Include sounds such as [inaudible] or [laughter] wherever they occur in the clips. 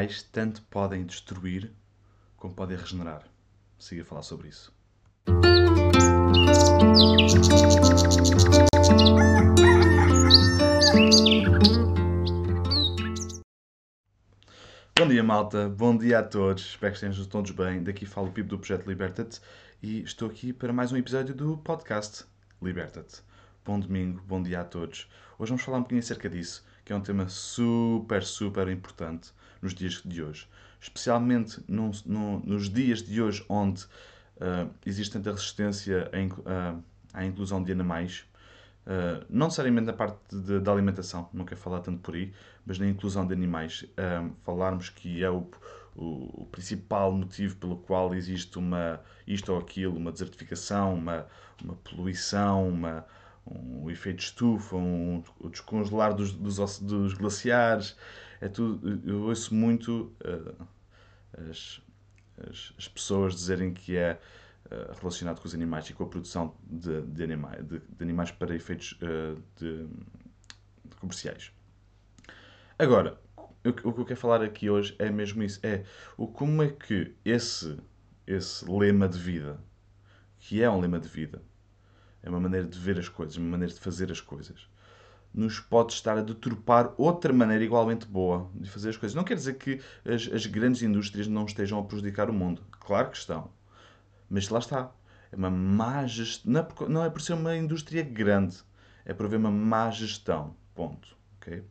animais tanto podem destruir como podem regenerar. Siga a falar sobre isso. Bom dia, malta. Bom dia a todos. Espero que estejam todos bem. Daqui falo o Pipo do Projeto Liberta-te e estou aqui para mais um episódio do podcast Liberta-te. Bom domingo, bom dia a todos. Hoje vamos falar um pouquinho acerca disso, que é um tema super, super importante nos dias de hoje. Especialmente nos dias de hoje onde uh, existe tanta resistência à, à inclusão de animais, Uh, não necessariamente na parte da alimentação, não quero falar tanto por aí, mas na inclusão de animais. Uh, falarmos que é o, o, o, principal motivo pelo qual existe uma isto ou aquilo, uma desertificação, uma, uma poluição, uma, um efeito estufa, um, o descongelar dos, dos, dos, glaciares. É tudo, eu ouço muito uh, as, as, as, pessoas dizerem que é uh, relacionado com os animais e com a produção de, de, animais, de, de animais para efeitos uh, de, comerciais. Agora, o, o, que eu quero falar aqui hoje é mesmo isso: é o como é que esse, esse lema de vida, que é um lema de vida, é uma maneira de ver as coisas, uma maneira de fazer as coisas. Nos pode estar a deturpar outra maneira igualmente boa de fazer as coisas. Não quer dizer que as, as grandes indústrias não estejam a prejudicar o mundo. Claro que estão. Mas lá está. É uma má gestão. Não, é não é por ser uma indústria grande. É por haver uma má gestão. Ponto. Ok?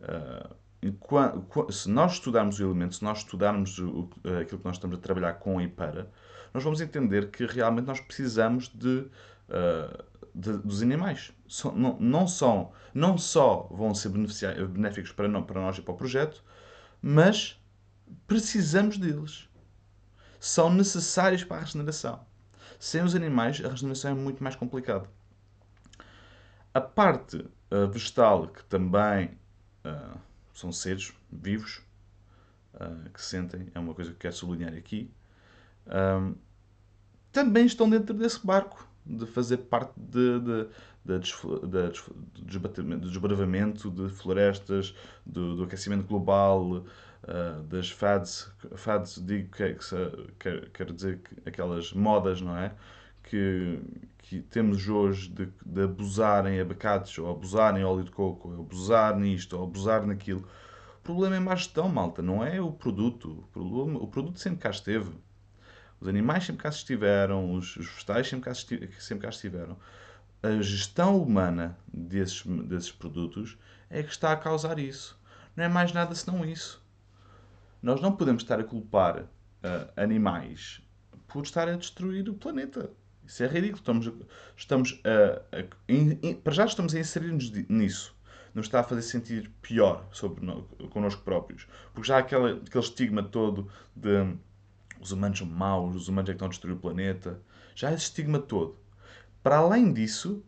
Uh, se nós estudarmos o elemento, se nós estudarmos o, aquilo que nós estamos a trabalhar com e para, nós vamos entender que realmente nós precisamos de uh, de, dos animais. Não, não, só, não só vão ser benéficos para, não, para nós e para o projeto, mas precisamos deles. São necessários para a regeneração. Sem os animais, a regeneração é muito mais complicada. A parte uh, vegetal, que também uh, são seres vivos, uh, que sentem, é uma coisa que quero sublinhar aqui, também estão dentro desse barco de fazer parte de, de, de, de, desbravamento de florestas, do, do aquecimento global, uh, das fads, fads digo que, que, quer dizer que aquelas modas, não é? Que, que temos hoje de, de abusar em abacates, ou abusar em óleo de coco, ou abusar nisto, ou abusar naquilo. O problema é má gestão, malta, não é o produto. O, problema, o produto sempre cá esteve. Os animais sempre cá estiveram, os, vegetais sempre cá, sempre estiveram. A gestão humana desses, desses produtos é que está a causar isso. Não é mais nada senão isso. Nós não podemos estar a culpar uh, animais por estar a destruir o planeta. Isso é ridículo. Estamos, estamos a, a, in, in, para já estamos a inserir-nos nisso. Nos está a fazer sentir pior sobre nós, connosco próprios. Porque já há aquele estigma todo de os humanos são maus, os humanos é que estão a destruir o planeta. Já há esse estigma todo. Para além disso,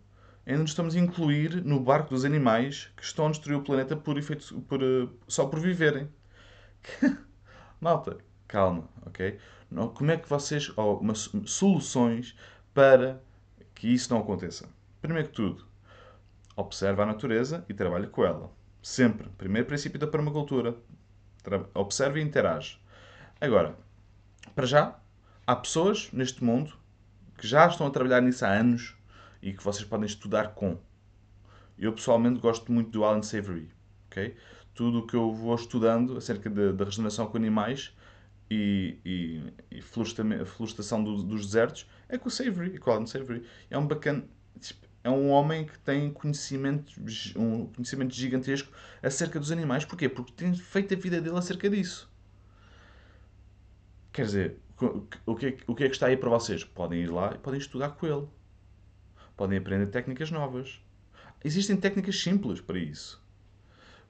ainda nos estamos a incluir no barco dos animais que estão a destruir o planeta por efeito, por, uh, só por viverem. [laughs] Malta, calma, ok? Como é que vocês. Oh, uma, soluções para que isso não aconteça. Primeiro que tudo, observa a natureza e trabalha com ela. Sempre. Primeiro princípio da permacultura. Observa e interage. Agora, para já, há pessoas neste mundo que já estão a trabalhar nisso há anos e que vocês podem estudar com. Eu pessoalmente gosto muito do Alan Savory. Okay? Tudo o que eu vou estudando acerca da regeneração com animais e, e, e florestação do, dos desertos é com o Savory, com o Alan Savory. É um bacana. Tipo, é um homem que tem conhecimento, um conhecimento gigantesco acerca dos animais. Porquê? Porque tem feito a vida dele acerca disso. Quer dizer, o que, é, o que é que está aí para vocês? Podem ir lá e podem estudar com ele. Podem aprender técnicas novas. Existem técnicas simples para isso.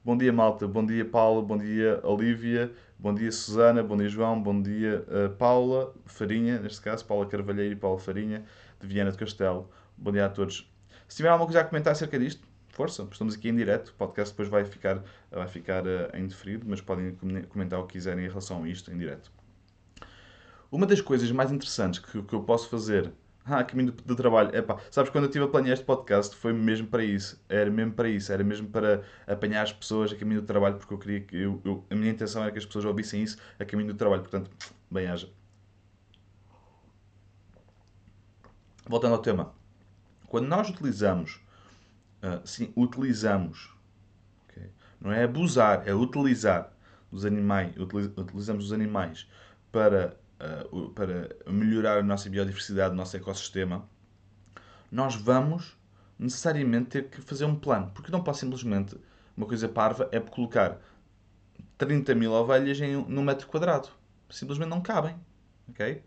Bom dia, malta. Bom dia, Paula. Bom dia, Olívia. Bom dia, Susana. Bom dia, João. Bom dia, uh, Paula Farinha, neste caso, Paula Carvalheiro e Paula Farinha, de Viana do Castelo. Bom dia a todos. Se tiver alguma coisa a comentar acerca disto, força, estamos aqui em direto. O podcast depois vai ficar, vai ficar uh, em deferido, mas podem comentar o que quiserem em relação a isto em direto. Uma das coisas mais interessantes que, que eu posso fazer Ah, caminho do, do trabalho. Epá, sabes, quando eu estive a planear este podcast foi mesmo para isso. Era mesmo para isso. Era mesmo para apanhar as pessoas a caminho do trabalho, porque eu queria que. Eu, eu, a minha intenção era que as pessoas ouvissem isso a caminho do trabalho. Portanto, bem haja. Voltando ao tema. Quando nós utilizamos. Uh, sim, utilizamos. Okay? Não é abusar, é utilizar os animais. Utilizamos os animais para uh, para melhorar a nossa biodiversidade, o nosso ecossistema, nós vamos necessariamente ter que fazer um plano. Porque não posso simplesmente, uma coisa parva, é colocar 30 mil ovelhas em, num metro quadrado. Simplesmente não cabem. ok?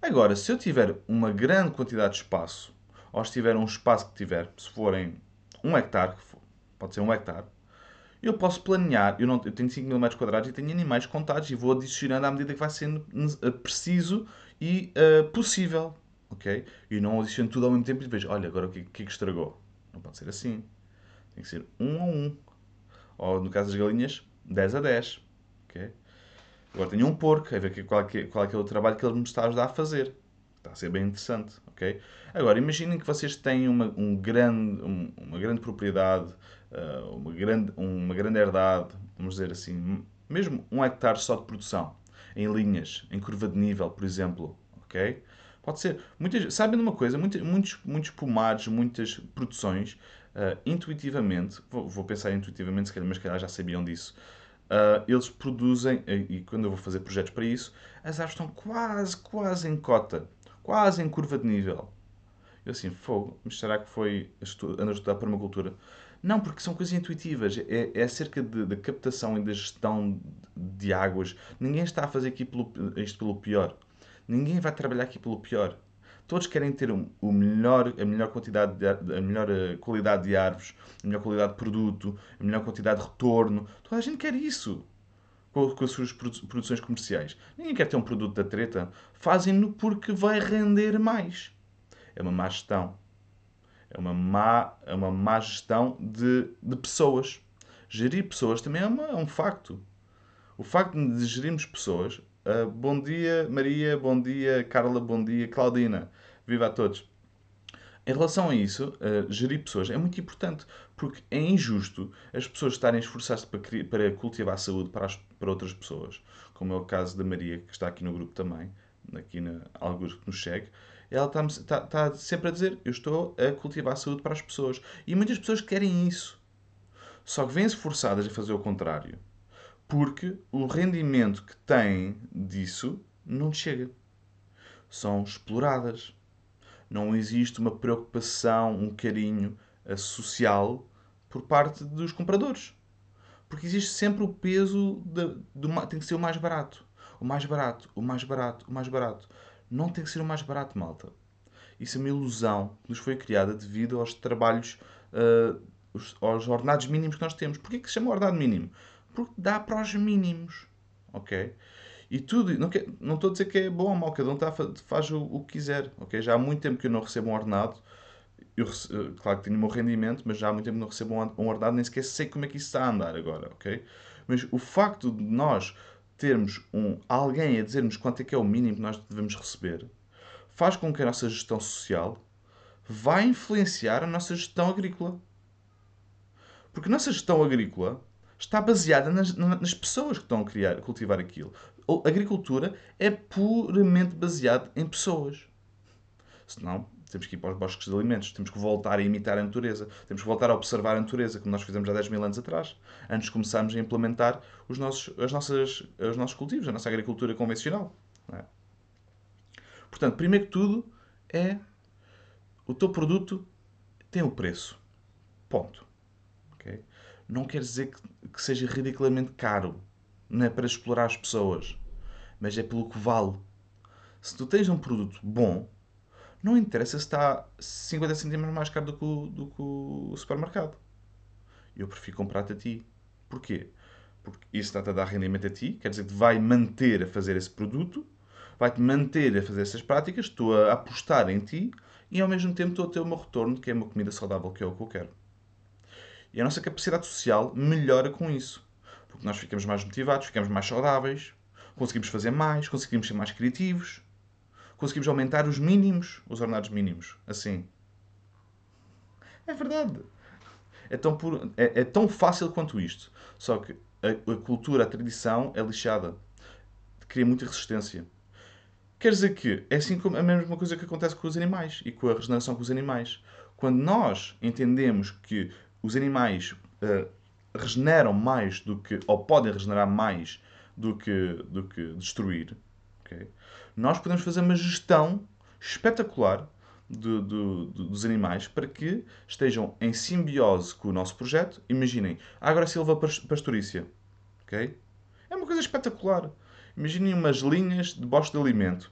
Agora, se eu tiver uma grande quantidade de espaço, ou se tiver um espaço que tiver, se forem um hectare, pode ser um hectare, eu posso planear, eu, não, eu tenho 5 mil quadrados e tenho animais contados e vou adicionando à medida que vai sendo eh, preciso e uh, possível. Ok? E não adiciono tudo ao mesmo tempo e depois, olha, agora o que, que é que estragou? Não pode ser assim. Tem que ser 1 a 1. Ou no caso das galinhas, 10 a 10. Ok? Agora tenho um porco, a ver qual é, que, qual é que é o trabalho que ele me está a ajudar a fazer. Está a ser bem interessante, ok? Agora, imaginem que vocês têm uma, um grande, um, uma grande propriedade, uma, grande, uma grande herdade, vamos dizer assim, mesmo um hectare só de produção, em linhas, em curva de nível, por exemplo, ok? Pode ser. Muitas, sabem de uma coisa? Muitos, muitos, pomares, muitas produções, uh, intuitivamente, vou, vou, pensar intuitivamente, se calhar, mas se calhar já sabiam disso, uh, eles produzem, e quando eu vou fazer projetos para isso, as árvores estão quase, quase em cota quase em curva de nível. Eu assim, fogo, mas será que foi andar a estudar permacultura? Não, porque são coisas intuitivas. É, é acerca da captação e da gestão de águas. Ninguém está a fazer aqui pelo, isto pelo pior. Ninguém vai trabalhar aqui pelo pior. Todos querem ter o melhor, a melhor quantidade, de, a melhor eh, qualidade de árvores, a melhor qualidade de produto, a melhor quantidade de retorno. Toda a gente quer isso com, as suas produções comerciais. Ninguém quer ter um produto da treta. Fazem-no porque vai render mais. É uma má gestão. É uma má, é uma má gestão de, de pessoas. Gerir pessoas também é, uma, é um facto. O facto de gerirmos pessoas. Uh, bom dia, Maria. Bom dia, Carla. Bom dia, Claudina. Viva a todos. Em relação a isso, uh, gerir pessoas é muito importante, porque é injusto as pessoas estarem a esforçar-se para, para, cultivar saúde para, as, para outras pessoas, como é o caso da Maria, que está aqui no grupo também, aqui na alguns que nos segue. Ela está, está, está sempre a dizer: Eu estou a cultivar a saúde para as pessoas. E muitas pessoas querem isso. Só que vêm-se forçadas a fazer o contrário, porque o rendimento que têm disso não chega. São exploradas não existe uma preocupação, um carinho social por parte dos compradores. Porque existe sempre o peso de, de, tem que ser o mais barato. O mais barato, o mais barato, o mais barato. Não tem que ser o mais barato, malta. Isso é uma ilusão que nos foi criada devido aos trabalhos, uh, aos ordenados mínimos que nós temos. Porquê que se chama ordenado mínimo? Porque dá para os mínimos. Ok? E tudo, não, quer, não estou a dizer que é bom ou mau, cada um tá, faz o, o, que quiser, ok? Já há muito tempo que eu não recebo um ordenado, eu, eh, claro que tenho o meu rendimento, mas já há muito tempo que não recebo um, ordenado, nem sequer sei como é que isso está a andar agora, ok? Mas o facto de nós termos um, alguém a dizer-nos quanto é que é o mínimo que nós devemos receber, faz com que a nossa gestão social vá influenciar a nossa gestão agrícola. Porque a nossa gestão agrícola está baseada nas, nas pessoas que estão a criar, cultivar aquilo a agricultura é puramente baseada em pessoas. Senão, temos que ir para os bosques de alimentos, temos que voltar a imitar a natureza, temos que voltar a observar a natureza, como nós fizemos há 10 mil anos atrás, antes de começarmos a implementar os nossos, as nossas, os nossos cultivos, a nossa agricultura convencional. É? Portanto, primeiro que tudo, é o teu produto tem o preço. Ponto. Okay? Não quer dizer que, que seja ridiculamente caro não é para explorar as pessoas, mas é pelo que vale. Se tu tens um produto bom, não interessa se está 50 cêntimos mais caro do que, o, do que o supermercado. Eu prefiro comprar-te a ti. Porquê? Porque isso está-te a dar rendimento a ti, quer dizer que vai manter a fazer esse produto, vai-te manter a fazer essas práticas, estou a apostar em ti e ao mesmo tempo estou a ter o meu retorno, que é uma comida saudável, que é o que eu quero. E a nossa capacidade social melhora com isso. Porque nós ficamos mais motivados, ficamos mais saudáveis, conseguimos fazer mais, conseguimos ser mais criativos, conseguimos aumentar os mínimos, os ordenados mínimos. Assim. É verdade. É tão, puro, é, é tão fácil quanto isto. Só que a, a cultura, a tradição é lixada. Cria muita resistência. Quer dizer que é assim como a mesma coisa que acontece com os animais e com a regeneração com os animais. Quando nós entendemos que os animais uh, regeneram mais do que, ou podem regenerar mais do que, do que destruir, okay? nós podemos fazer uma gestão espetacular do, do, do, dos animais para que estejam em simbiose com o nosso projeto. Imaginem, a Agrosilva Pastorícia. Okay? É uma coisa espetacular. Imaginem umas linhas de bosque de alimento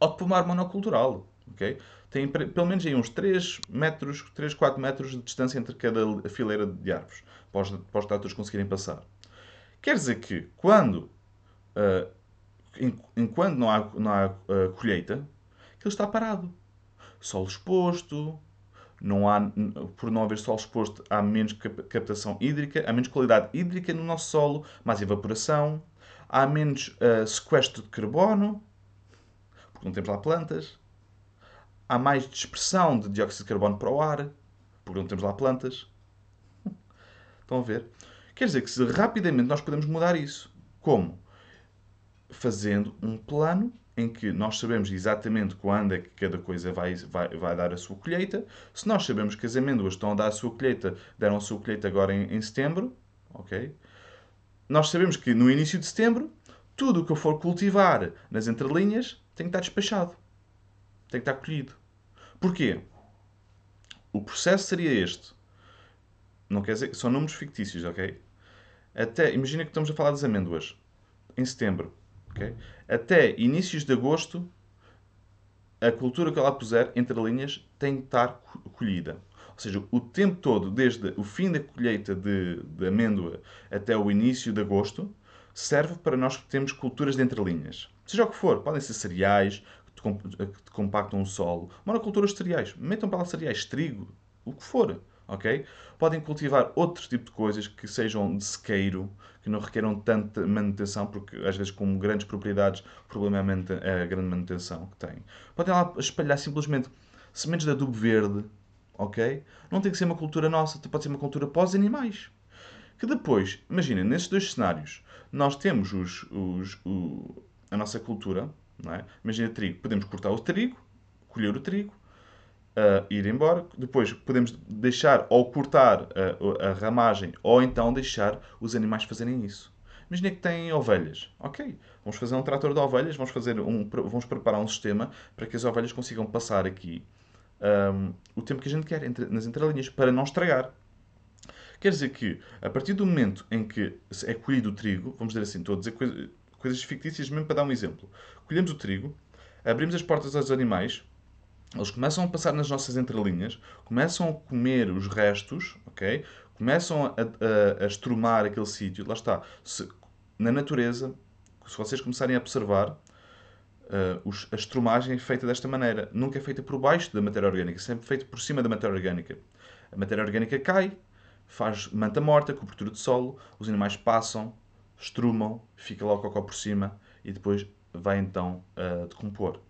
ou de pomar monocultural. Okay? Tem pelo menos aí uns 3 metros, 3, 4 metros de distância entre cada fileira de árvores para os, para os conseguirem passar. Quer dizer que quando, uh, enquanto não há, não há uh, colheita, ele está parado sol exposto, não há, por não haver sol exposto, há menos captação hídrica, há menos qualidade hídrica no nosso solo, mais evaporação, há menos uh, sequestro de carbono, porque não temos lá plantas, há mais dispersão de dióxido de carbono para o ar, porque não temos lá plantas. [laughs] Estão a ver? Quer dizer que se rapidamente nós podemos mudar isso. Como? Fazendo um plano em que nós sabemos exatamente quando é que cada coisa vai, vai, vai dar a sua colheita. Se nós sabemos que as amêndoas estão a dar a sua colheita, deram a sua colheita agora em, em setembro, ok? Nós sabemos que no início de setembro, tudo o que eu for cultivar nas entrelinhas tem que estar despachado. Tem que estar colhido. Porquê? O processo seria este. Não quer dizer, são números fictícios, ok? Até, imagina que estamos a falar das amêndoas em setembro Okay? Até inícios de agosto, a cultura que ela puser, entre linhas, tem que estar colhida. Ou seja, o tempo todo, desde o fim da colheita de, de amêndoa até o início de agosto, serve para nós que temos culturas de entrelinhas. Seja o que for, podem ser cereais, que compactam o solo, monoculturas de cereais, metam para lá cereais, trigo, o que for ok? Podem cultivar outro tipo de coisas que sejam de sequeiro, que não requeram tanta manutenção, porque às vezes com grandes propriedades o problema é a grande manutenção que têm. Podem lá espalhar simplesmente sementes de adubo verde, ok? Não tem que ser uma cultura nossa, pode ser uma cultura pós-animais. Que depois, imaginem, nesses dois cenários, nós temos os, os, o, a nossa cultura, não é? Imagina trigo, podemos cortar o trigo, colher o trigo, uh, ir embora. Depois podemos deixar ou cortar a, a ramagem ou então deixar os animais fazerem isso. Imagina que têm ovelhas. Ok, vamos fazer um trator de ovelhas, vamos, fazer um, vamos preparar um sistema para que as ovelhas consigam passar aqui um, o tempo que a gente quer entre, nas entrelinhas para não estragar. Quer dizer que, a partir do momento em que é colhido o trigo, vamos dizer assim, estou a dizer coisa, coisas fictícias mesmo para dar um exemplo. Colhemos o trigo, abrimos as portas aos animais, eles começam a passar nas nossas entrelinhas, começam a comer os restos, ok? Começam a, a, a estrumar aquele sítio. Lá está. Se, na natureza, se vocês começarem a observar, uh, os, a estrumagem é feita desta maneira. Nunca é feita por baixo da matéria orgânica, sempre feita por cima da matéria orgânica. A matéria orgânica cai, faz manta morta, cobertura de solo, os animais passam, estrumam, fica lá o cocó por cima e depois vai então uh, decompor.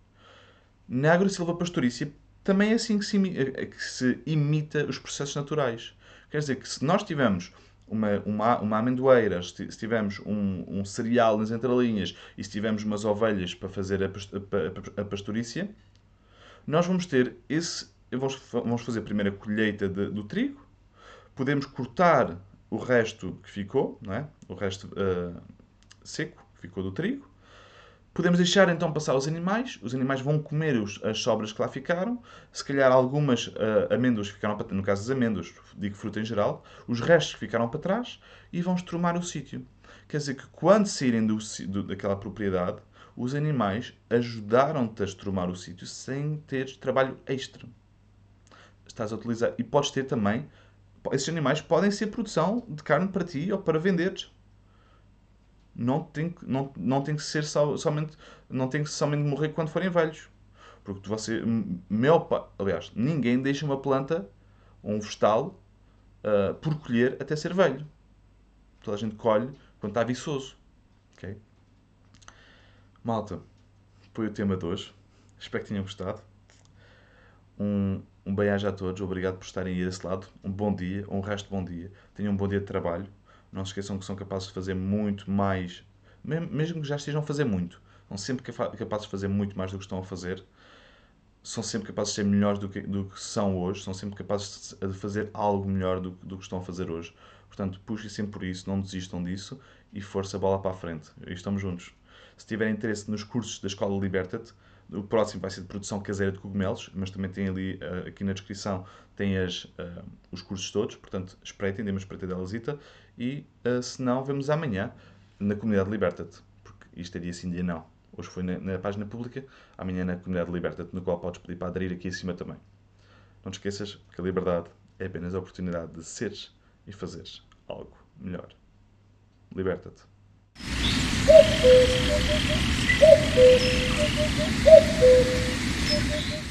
Na agrosilva pastorícia também é assim que se, eh, que se, imita os processos naturais. Quer dizer que se nós tivermos uma, uma, uma amendoeira, se tivermos um, um, cereal nas entrelinhas e se tivermos umas ovelhas para fazer a, a, pastorícia, nós vamos ter esse. Vamos, vamos fazer a primeira colheita de, do trigo, podemos cortar o resto que ficou, não é? o resto uh, seco que ficou do trigo, Podemos deixar então passar os animais, os animais vão comer os, as sobras que lá ficaram, se calhar algumas uh, amêndoas ficaram para no caso das amêndoas, digo fruta em geral, os restos que ficaram para trás e vão estrumar o sítio. Quer dizer que quando saírem do, do, daquela propriedade, os animais ajudaram-te a estrumar o sítio sem ter trabalho extra. Estás a utilizar. E podes ter também. Esses animais podem ser produção de carne para ti ou para venderes não tem, não, não tem que ser somente não tem que somente morrer quando forem velhos. Porque você, meu, aliás, ninguém deixa uma planta um vegetal uh, por colher até ser velho. Toda a gente colhe quando está viçoso. Okay? Malta, foi o tema de hoje. Espero que tenham gostado. Um, um bem-aja a todos. Obrigado por estarem aí desse lado. Um bom dia, um resto de bom dia. Tenham um bom dia de trabalho. Não se esqueçam que são capazes de fazer muito mais, mesmo que já estejam a fazer muito. São sempre capazes de fazer muito mais do que estão a fazer. São sempre capazes de ser melhores do que, do que são hoje. São sempre capazes de fazer algo melhor do, do que estão a fazer hoje. Portanto, puxem sempre por isso, não desistam disso e força a bola para a frente. E estamos juntos. Se tiverem interesse nos cursos da Escola Liberta-te, o próximo vai ser de produção caseira de cogumelos, mas também tem ali, uh, aqui na descrição, tem as, uh, os cursos todos, portanto, espreitem, dê uma espreita Zita, e uh, se não, vemos amanhã na comunidade Liberta-te, porque isto é dia sim, dia não. Hoje foi na, na página pública, amanhã na comunidade Liberta-te, no qual podes pedir para aderir aqui em cima também. Não te esqueças que a liberdade é apenas a oportunidade de seres e fazeres algo melhor. Liberta-te. Thank you.